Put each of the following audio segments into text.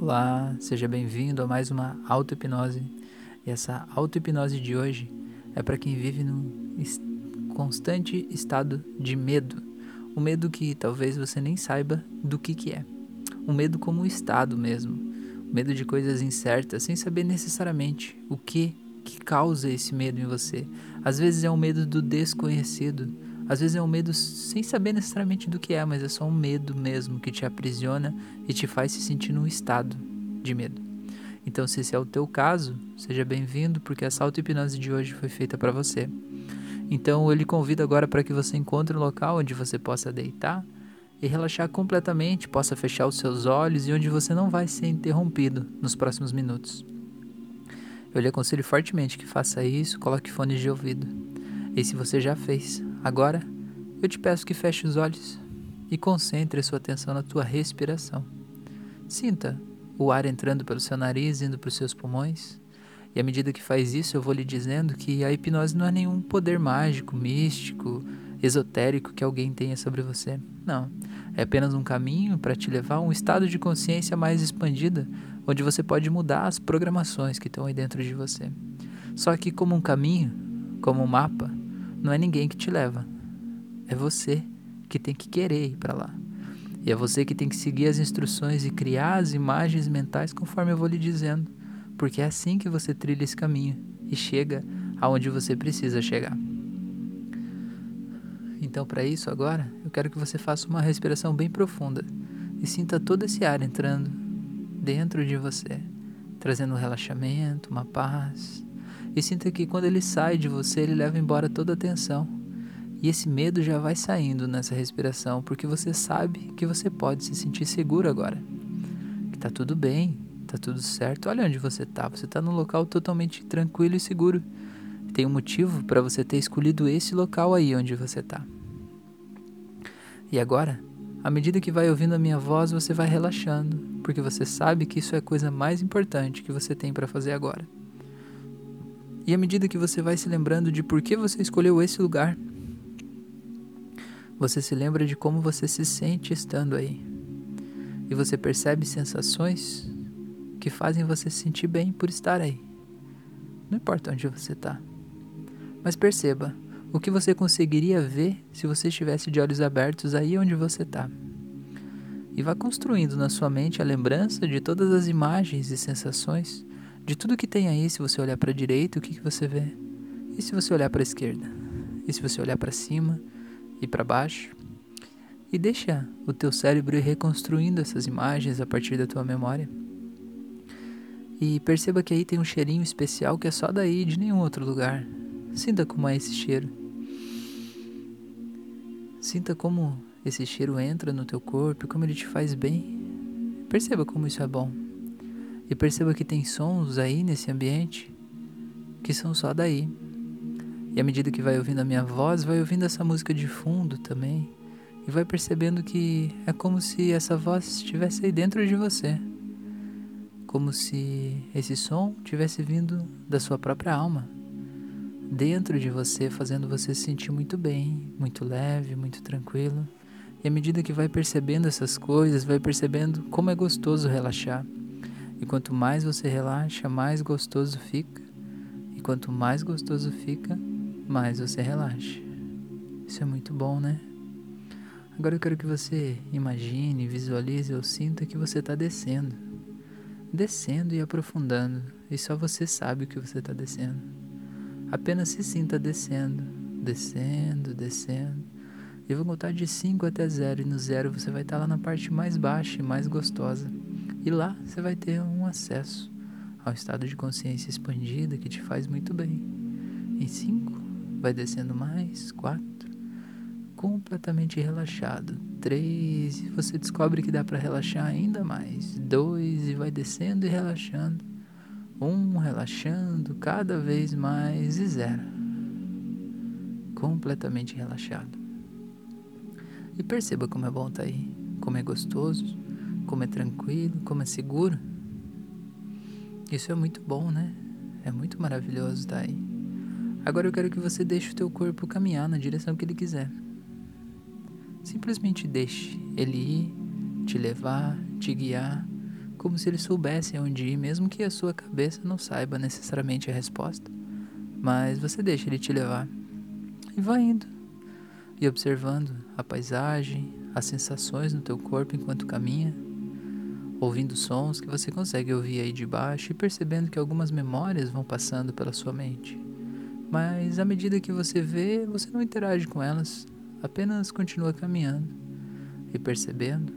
Olá, seja bem-vindo a mais uma auto-hipnose. E essa auto-hipnose de hoje é para quem vive num constante estado de medo. Um medo que talvez você nem saiba do que, que é. Um medo como um estado mesmo. Um medo de coisas incertas, sem saber necessariamente o que, que causa esse medo em você. Às vezes é um medo do desconhecido. Às vezes é um medo sem saber necessariamente do que é, mas é só um medo mesmo que te aprisiona e te faz se sentir num estado de medo. Então, se esse é o teu caso, seja bem-vindo, porque essa auto-hipnose de hoje foi feita para você. Então, eu lhe convido agora para que você encontre um local onde você possa deitar e relaxar completamente, possa fechar os seus olhos e onde você não vai ser interrompido nos próximos minutos. Eu lhe aconselho fortemente que faça isso, coloque fones de ouvido. E se você já fez, Agora, eu te peço que feche os olhos e concentre a sua atenção na tua respiração. Sinta o ar entrando pelo seu nariz, indo para os seus pulmões. E à medida que faz isso, eu vou lhe dizendo que a hipnose não é nenhum poder mágico, místico, esotérico que alguém tenha sobre você. Não. É apenas um caminho para te levar a um estado de consciência mais expandida, onde você pode mudar as programações que estão aí dentro de você. Só que, como um caminho, como um mapa, não é ninguém que te leva. É você que tem que querer ir para lá. E é você que tem que seguir as instruções e criar as imagens mentais conforme eu vou lhe dizendo, porque é assim que você trilha esse caminho e chega aonde você precisa chegar. Então, para isso agora, eu quero que você faça uma respiração bem profunda e sinta todo esse ar entrando dentro de você, trazendo um relaxamento, uma paz, e sinta que quando ele sai de você, ele leva embora toda a tensão. E esse medo já vai saindo nessa respiração, porque você sabe que você pode se sentir seguro agora. Que tá tudo bem, tá tudo certo. Olha onde você tá. Você tá num local totalmente tranquilo e seguro. Tem um motivo para você ter escolhido esse local aí onde você tá. E agora, à medida que vai ouvindo a minha voz, você vai relaxando, porque você sabe que isso é a coisa mais importante que você tem para fazer agora. E à medida que você vai se lembrando de por que você escolheu esse lugar, você se lembra de como você se sente estando aí. E você percebe sensações que fazem você se sentir bem por estar aí. Não importa onde você está. Mas perceba o que você conseguiria ver se você estivesse de olhos abertos aí onde você está. E vá construindo na sua mente a lembrança de todas as imagens e sensações de tudo que tem aí, se você olhar para a direita, o que, que você vê? E se você olhar para a esquerda? E se você olhar para cima e para baixo? E deixa o teu cérebro ir reconstruindo essas imagens a partir da tua memória. E perceba que aí tem um cheirinho especial que é só daí, de nenhum outro lugar. Sinta como é esse cheiro. Sinta como esse cheiro entra no teu corpo como ele te faz bem. Perceba como isso é bom. E perceba que tem sons aí nesse ambiente que são só daí. E à medida que vai ouvindo a minha voz, vai ouvindo essa música de fundo também. E vai percebendo que é como se essa voz estivesse aí dentro de você. Como se esse som tivesse vindo da sua própria alma. Dentro de você, fazendo você se sentir muito bem, muito leve, muito tranquilo. E à medida que vai percebendo essas coisas, vai percebendo como é gostoso relaxar. E quanto mais você relaxa, mais gostoso fica. E quanto mais gostoso fica, mais você relaxa. Isso é muito bom, né? Agora eu quero que você imagine, visualize ou sinta que você está descendo. Descendo e aprofundando. E só você sabe o que você está descendo. Apenas se sinta descendo, descendo, descendo. Eu vou contar de 5 até 0 e no zero você vai estar tá lá na parte mais baixa e mais gostosa. E lá você vai ter um acesso ao estado de consciência expandida que te faz muito bem. Em cinco, vai descendo mais, quatro, completamente relaxado. Três, e você descobre que dá para relaxar ainda mais. Dois, e vai descendo e relaxando. Um, relaxando cada vez mais. E zero, completamente relaxado. E perceba como é bom estar tá aí, como é gostoso como é tranquilo, como é seguro. Isso é muito bom, né? É muito maravilhoso estar aí. Agora eu quero que você deixe o teu corpo caminhar na direção que ele quiser. Simplesmente deixe ele ir, te levar, te guiar, como se ele soubesse onde ir, mesmo que a sua cabeça não saiba necessariamente a resposta. Mas você deixa ele te levar e vai indo e observando a paisagem, as sensações no teu corpo enquanto caminha, ouvindo sons que você consegue ouvir aí de baixo e percebendo que algumas memórias vão passando pela sua mente. Mas à medida que você vê, você não interage com elas, apenas continua caminhando e percebendo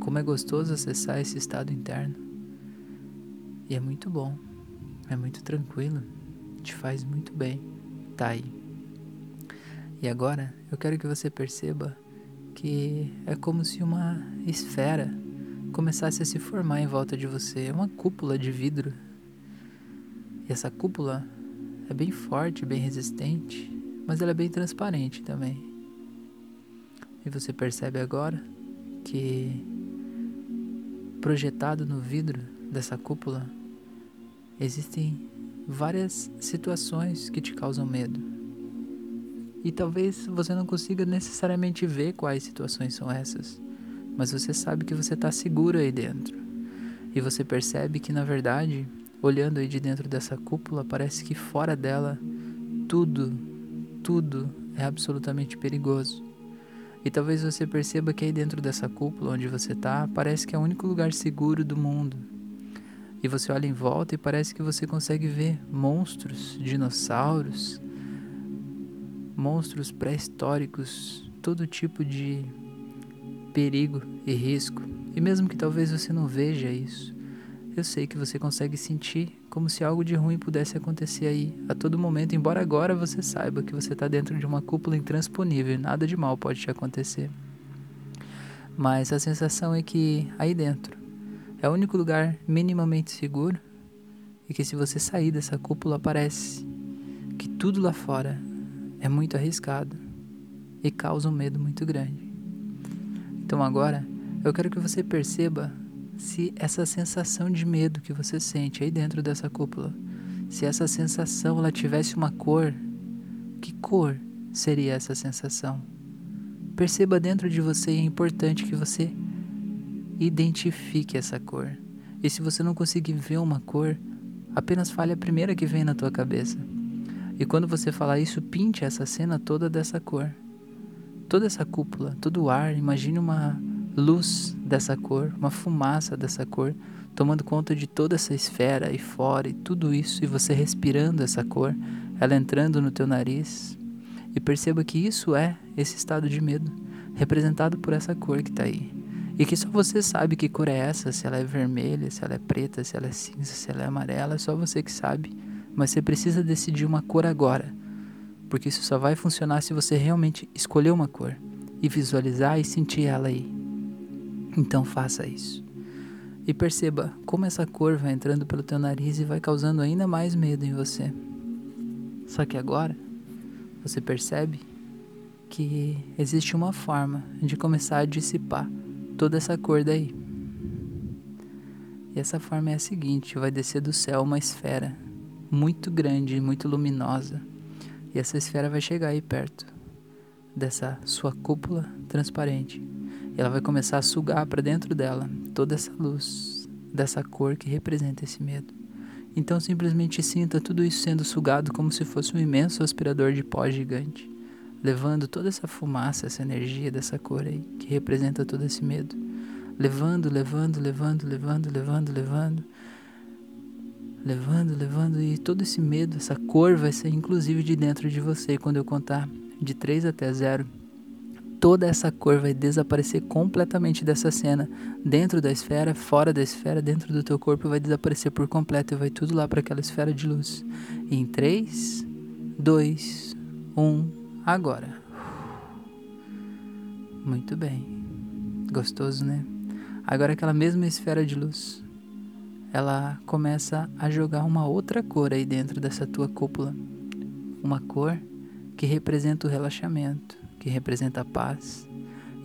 como é gostoso acessar esse estado interno. E é muito bom, é muito tranquilo, te faz muito bem, tá aí. E agora eu quero que você perceba que é como se uma esfera começasse a se formar em volta de você, uma cúpula de vidro. E essa cúpula é bem forte, bem resistente, mas ela é bem transparente também. E você percebe agora que projetado no vidro dessa cúpula existem várias situações que te causam medo. E talvez você não consiga necessariamente ver quais situações são essas, mas você sabe que você está seguro aí dentro. E você percebe que, na verdade, olhando aí de dentro dessa cúpula, parece que fora dela tudo, tudo é absolutamente perigoso. E talvez você perceba que aí dentro dessa cúpula onde você está, parece que é o único lugar seguro do mundo. E você olha em volta e parece que você consegue ver monstros, dinossauros, monstros pré-históricos, todo tipo de perigo e risco. E mesmo que talvez você não veja isso, eu sei que você consegue sentir como se algo de ruim pudesse acontecer aí a todo momento, embora agora você saiba que você está dentro de uma cúpula intransponível nada de mal pode te acontecer. Mas a sensação é que aí dentro é o único lugar minimamente seguro e que se você sair dessa cúpula parece que tudo lá fora é muito arriscado e causa um medo muito grande. Então agora eu quero que você perceba se essa sensação de medo que você sente aí dentro dessa cúpula, se essa sensação ela tivesse uma cor, que cor seria essa sensação? Perceba dentro de você é importante que você identifique essa cor. E se você não conseguir ver uma cor, apenas fale a primeira que vem na tua cabeça. E quando você falar isso, pinte essa cena toda dessa cor. Toda essa cúpula, todo o ar, imagine uma luz dessa cor, uma fumaça dessa cor, tomando conta de toda essa esfera aí fora e tudo isso, e você respirando essa cor, ela entrando no teu nariz. E perceba que isso é esse estado de medo, representado por essa cor que está aí. E que só você sabe que cor é essa, se ela é vermelha, se ela é preta, se ela é cinza, se ela é amarela, é só você que sabe. Mas você precisa decidir uma cor agora, porque isso só vai funcionar se você realmente escolher uma cor e visualizar e sentir ela aí. Então faça isso. E perceba como essa cor vai entrando pelo teu nariz e vai causando ainda mais medo em você. Só que agora você percebe que existe uma forma de começar a dissipar toda essa cor daí. E essa forma é a seguinte: vai descer do céu uma esfera muito grande, muito luminosa. E essa esfera vai chegar aí perto dessa sua cúpula transparente ela vai começar a sugar para dentro dela toda essa luz, dessa cor que representa esse medo. Então simplesmente sinta tudo isso sendo sugado como se fosse um imenso aspirador de pó gigante, levando toda essa fumaça, essa energia dessa cor aí, que representa todo esse medo. Levando, levando, levando, levando, levando, levando. Levando, levando, e todo esse medo, essa cor vai ser inclusive de dentro de você. quando eu contar de 3 até 0, toda essa cor vai desaparecer completamente dessa cena, dentro da esfera, fora da esfera, dentro do teu corpo vai desaparecer por completo e vai tudo lá para aquela esfera de luz. E em 3, 2, 1, agora. Muito bem. Gostoso, né? Agora aquela mesma esfera de luz, ela começa a jogar uma outra cor aí dentro dessa tua cúpula. Uma cor que representa o relaxamento que representa a paz.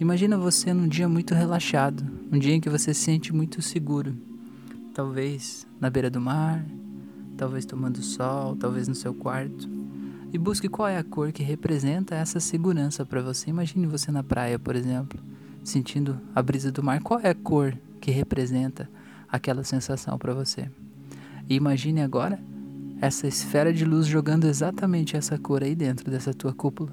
Imagina você num dia muito relaxado, um dia em que você se sente muito seguro. Talvez na beira do mar, talvez tomando sol, talvez no seu quarto. E busque qual é a cor que representa essa segurança para você. Imagine você na praia, por exemplo, sentindo a brisa do mar. Qual é a cor que representa aquela sensação para você. E imagine agora essa esfera de luz jogando exatamente essa cor aí dentro dessa tua cúpula.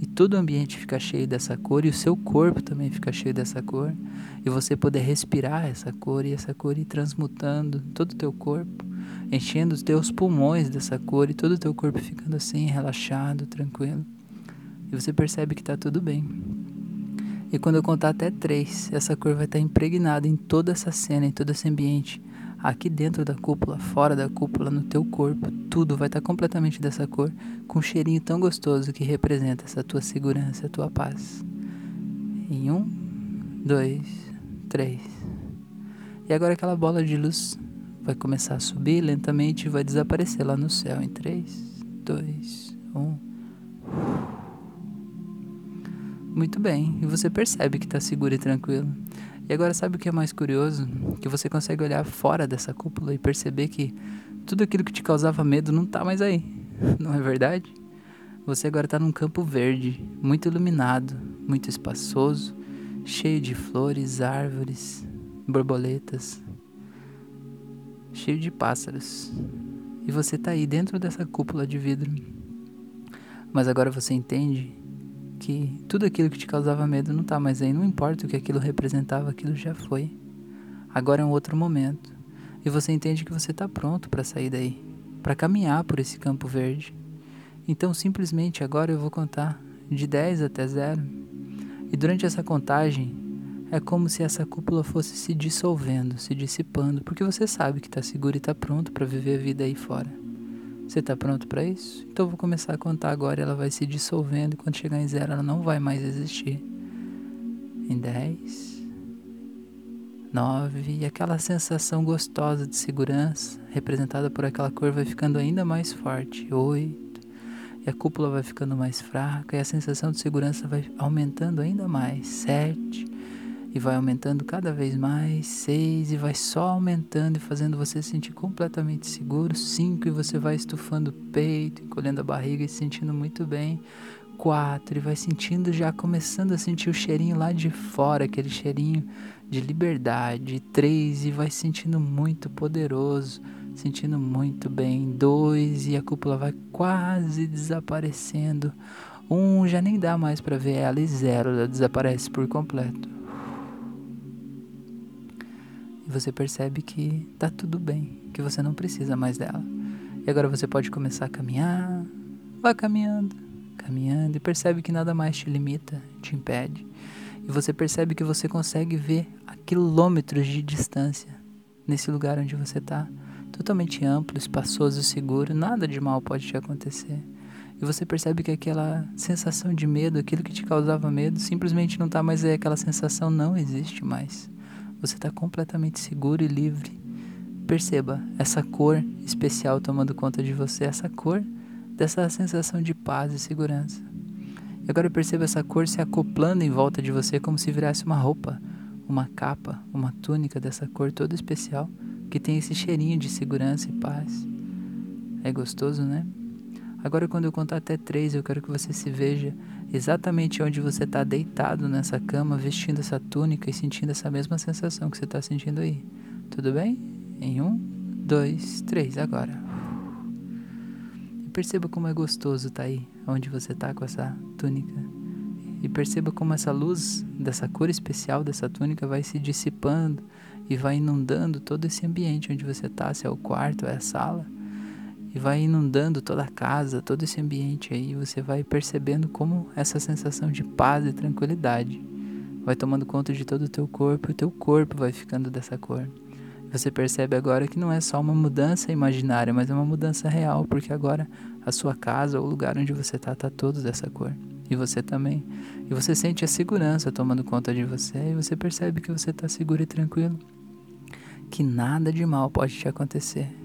E todo o ambiente fica cheio dessa cor e o seu corpo também fica cheio dessa cor. E você poder respirar essa cor e essa cor ir transmutando todo o teu corpo, enchendo os teus pulmões dessa cor e todo o teu corpo ficando assim, relaxado, tranquilo. E você percebe que está tudo bem. E quando eu contar até três, essa cor vai estar impregnada em toda essa cena, em todo esse ambiente aqui dentro da cúpula, fora da cúpula, no teu corpo, tudo vai estar completamente dessa cor, com um cheirinho tão gostoso que representa essa tua segurança, a tua paz. Em um, dois, três. E agora aquela bola de luz vai começar a subir lentamente e vai desaparecer lá no céu. Em três, dois, um. Muito bem, e você percebe que está seguro e tranquilo. E agora sabe o que é mais curioso? Que você consegue olhar fora dessa cúpula e perceber que tudo aquilo que te causava medo não está mais aí. Não é verdade? Você agora está num campo verde, muito iluminado, muito espaçoso, cheio de flores, árvores, borboletas, cheio de pássaros. E você está aí dentro dessa cúpula de vidro. Mas agora você entende que tudo aquilo que te causava medo não está mais aí, não importa o que aquilo representava, aquilo já foi. Agora é um outro momento. E você entende que você está pronto para sair daí, para caminhar por esse campo verde. Então, simplesmente agora eu vou contar de 10 até 0. E durante essa contagem, é como se essa cúpula fosse se dissolvendo, se dissipando, porque você sabe que está seguro e está pronto para viver a vida aí fora. Você está pronto para isso? Então eu vou começar a contar agora. Ela vai se dissolvendo e quando chegar em zero, ela não vai mais existir. Em 10, 9, e aquela sensação gostosa de segurança, representada por aquela cor, vai ficando ainda mais forte. 8, e a cúpula vai ficando mais fraca, e a sensação de segurança vai aumentando ainda mais. 7, e vai aumentando cada vez mais, seis e vai só aumentando e fazendo você se sentir completamente seguro, cinco e você vai estufando o peito, encolhendo a barriga e se sentindo muito bem, quatro e vai sentindo já começando a sentir o cheirinho lá de fora, aquele cheirinho de liberdade, três e vai sentindo muito poderoso, sentindo muito bem, dois e a cúpula vai quase desaparecendo, um já nem dá mais para ver ela e zero ela desaparece por completo você percebe que tá tudo bem, que você não precisa mais dela. E agora você pode começar a caminhar, vai caminhando, caminhando e percebe que nada mais te limita, te impede. E você percebe que você consegue ver a quilômetros de distância nesse lugar onde você está, totalmente amplo, espaçoso, seguro, nada de mal pode te acontecer. E você percebe que aquela sensação de medo, aquilo que te causava medo, simplesmente não está mais aí, aquela sensação não existe mais. Você está completamente seguro e livre. Perceba essa cor especial tomando conta de você, essa cor dessa sensação de paz e segurança. E agora perceba essa cor se acoplando em volta de você como se virasse uma roupa, uma capa, uma túnica dessa cor toda especial que tem esse cheirinho de segurança e paz. É gostoso, né? Agora, quando eu contar até três, eu quero que você se veja exatamente onde você está deitado nessa cama, vestindo essa túnica e sentindo essa mesma sensação que você está sentindo aí. Tudo bem? Em um, dois, três, agora. E perceba como é gostoso estar tá aí, onde você está com essa túnica. E perceba como essa luz dessa cor especial dessa túnica vai se dissipando e vai inundando todo esse ambiente onde você está, se é o quarto, é a sala e vai inundando toda a casa, todo esse ambiente aí, você vai percebendo como essa sensação de paz e tranquilidade vai tomando conta de todo o teu corpo e o teu corpo vai ficando dessa cor. Você percebe agora que não é só uma mudança imaginária, mas é uma mudança real, porque agora a sua casa ou o lugar onde você está está todo dessa cor. E você também. E você sente a segurança tomando conta de você e você percebe que você está seguro e tranquilo. Que nada de mal pode te acontecer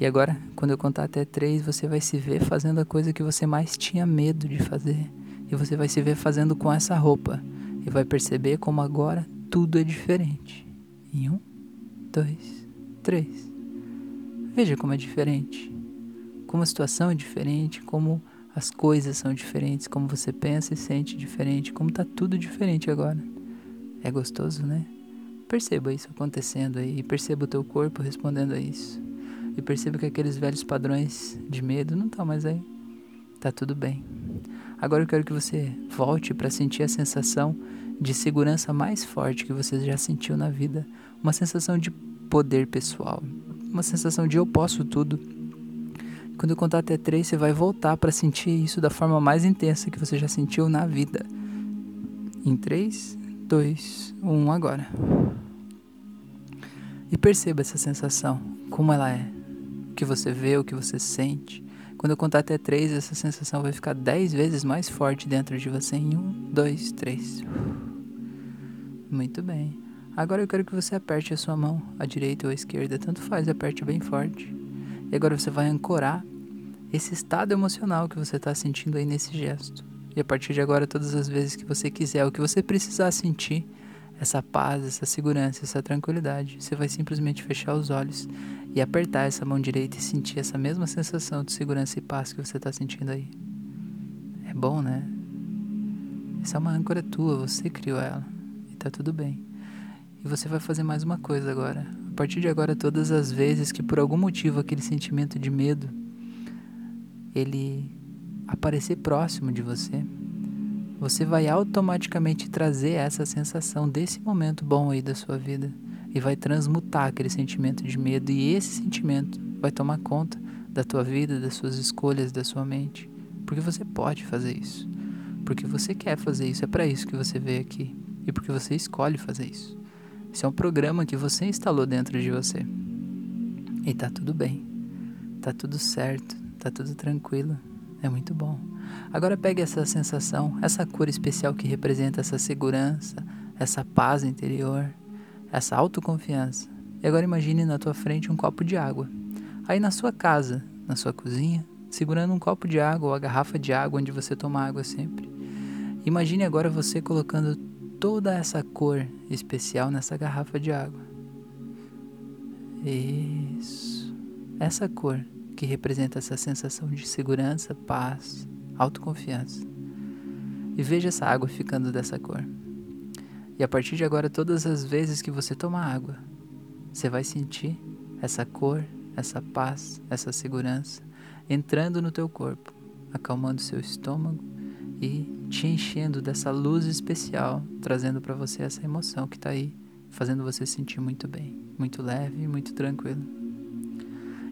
e agora, quando eu contar até três, você vai se ver fazendo a coisa que você mais tinha medo de fazer. E você vai se ver fazendo com essa roupa. E vai perceber como agora tudo é diferente. Em um, dois, três. Veja como é diferente. Como a situação é diferente, como as coisas são diferentes, como você pensa e sente diferente, como tá tudo diferente agora. É gostoso, né? perceba isso acontecendo aí, perceba o teu corpo respondendo a isso. E perceba que aqueles velhos padrões de medo não estão mais aí. Tá tudo bem. Agora eu quero que você volte para sentir a sensação de segurança mais forte que você já sentiu na vida, uma sensação de poder pessoal, uma sensação de eu posso tudo. Quando eu contar até três, você vai voltar para sentir isso da forma mais intensa que você já sentiu na vida. Em três, dois, um, agora. E perceba essa sensação, como ela é, que você vê, o que você sente. Quando eu contar até três, essa sensação vai ficar dez vezes mais forte dentro de você. Em um, dois, três. Muito bem. Agora eu quero que você aperte a sua mão, à direita ou à esquerda, tanto faz, aperte bem forte. E agora você vai ancorar esse estado emocional que você está sentindo aí nesse gesto. E a partir de agora, todas as vezes que você quiser, o que você precisar sentir, essa paz, essa segurança, essa tranquilidade, você vai simplesmente fechar os olhos e apertar essa mão direita e sentir essa mesma sensação de segurança e paz que você está sentindo aí. É bom, né? Essa é uma âncora tua, você criou ela e tá tudo bem. E você vai fazer mais uma coisa agora. A partir de agora, todas as vezes que por algum motivo aquele sentimento de medo ele aparecer próximo de você, você vai automaticamente trazer essa sensação desse momento bom aí da sua vida e vai transmutar aquele sentimento de medo e esse sentimento vai tomar conta da tua vida, das suas escolhas, da sua mente, porque você pode fazer isso, porque você quer fazer isso, é para isso que você veio aqui e porque você escolhe fazer isso. Isso é um programa que você instalou dentro de você. E tá tudo bem. Tá tudo certo, tá tudo tranquilo. É muito bom. Agora pegue essa sensação, essa cor especial que representa essa segurança, essa paz interior, essa autoconfiança. E agora imagine na tua frente um copo de água. Aí na sua casa, na sua cozinha, segurando um copo de água ou a garrafa de água onde você toma água sempre. Imagine agora você colocando toda essa cor especial nessa garrafa de água. Isso. Essa cor que representa essa sensação de segurança, paz, autoconfiança. E veja essa água ficando dessa cor. E a partir de agora, todas as vezes que você toma água, você vai sentir essa cor, essa paz, essa segurança entrando no teu corpo, acalmando seu estômago e te enchendo dessa luz especial, trazendo para você essa emoção que está aí, fazendo você sentir muito bem, muito leve e muito tranquilo.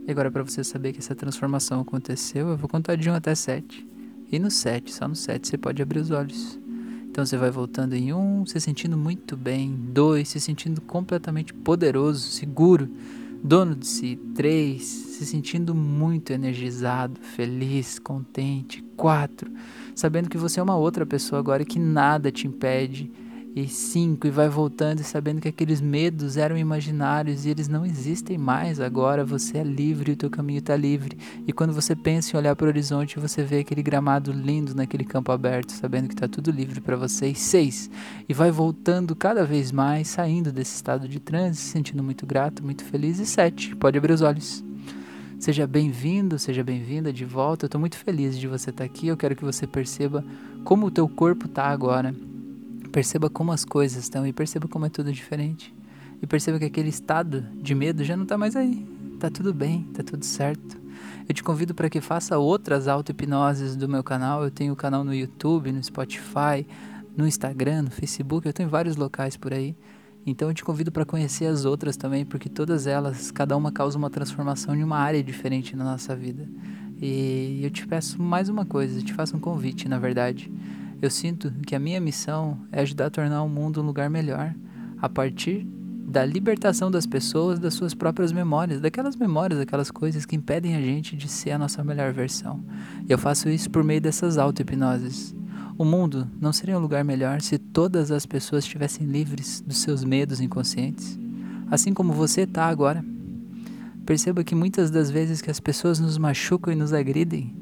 E agora, para você saber que essa transformação aconteceu, eu vou contar de 1 até 7. E no 7, só no 7, você pode abrir os olhos. Então você vai voltando em 1, se sentindo muito bem. 2, se sentindo completamente poderoso, seguro, dono de si. 3, se sentindo muito energizado, feliz, contente. 4, sabendo que você é uma outra pessoa agora e que nada te impede. E cinco, e vai voltando e sabendo que aqueles medos eram imaginários e eles não existem mais agora. Você é livre, o teu caminho está livre. E quando você pensa em olhar para o horizonte, você vê aquele gramado lindo naquele campo aberto, sabendo que está tudo livre para você. E seis, e vai voltando cada vez mais, saindo desse estado de transe, se sentindo muito grato, muito feliz. E sete, pode abrir os olhos. Seja bem-vindo, seja bem-vinda de volta. Eu estou muito feliz de você estar tá aqui. Eu quero que você perceba como o teu corpo está agora. Perceba como as coisas estão e perceba como é tudo diferente. E perceba que aquele estado de medo já não está mais aí. Tá tudo bem, tá tudo certo. Eu te convido para que faça outras auto-hipnoses do meu canal. Eu tenho o canal no YouTube, no Spotify, no Instagram, no Facebook. Eu tenho vários locais por aí. Então eu te convido para conhecer as outras também, porque todas elas, cada uma causa uma transformação em uma área diferente na nossa vida. E eu te peço mais uma coisa, eu te faço um convite, na verdade. Eu sinto que a minha missão é ajudar a tornar o mundo um lugar melhor a partir da libertação das pessoas das suas próprias memórias, daquelas memórias, daquelas coisas que impedem a gente de ser a nossa melhor versão. E eu faço isso por meio dessas auto-hipnoses. O mundo não seria um lugar melhor se todas as pessoas estivessem livres dos seus medos inconscientes, assim como você está agora. Perceba que muitas das vezes que as pessoas nos machucam e nos agridem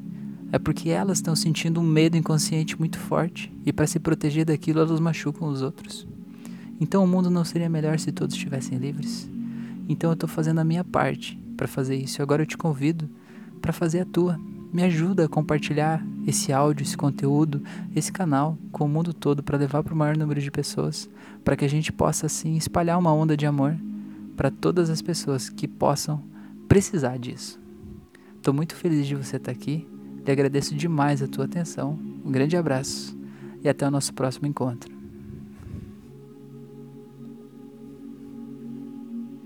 é porque elas estão sentindo um medo inconsciente muito forte e para se proteger daquilo elas machucam os outros. Então o mundo não seria melhor se todos estivessem livres? Então eu estou fazendo a minha parte para fazer isso. Agora eu te convido para fazer a tua. me ajuda a compartilhar esse áudio, esse conteúdo, esse canal com o mundo todo para levar para o maior número de pessoas, para que a gente possa assim espalhar uma onda de amor para todas as pessoas que possam precisar disso. Estou muito feliz de você estar tá aqui. Agradeço demais a tua atenção. Um grande abraço e até o nosso próximo encontro.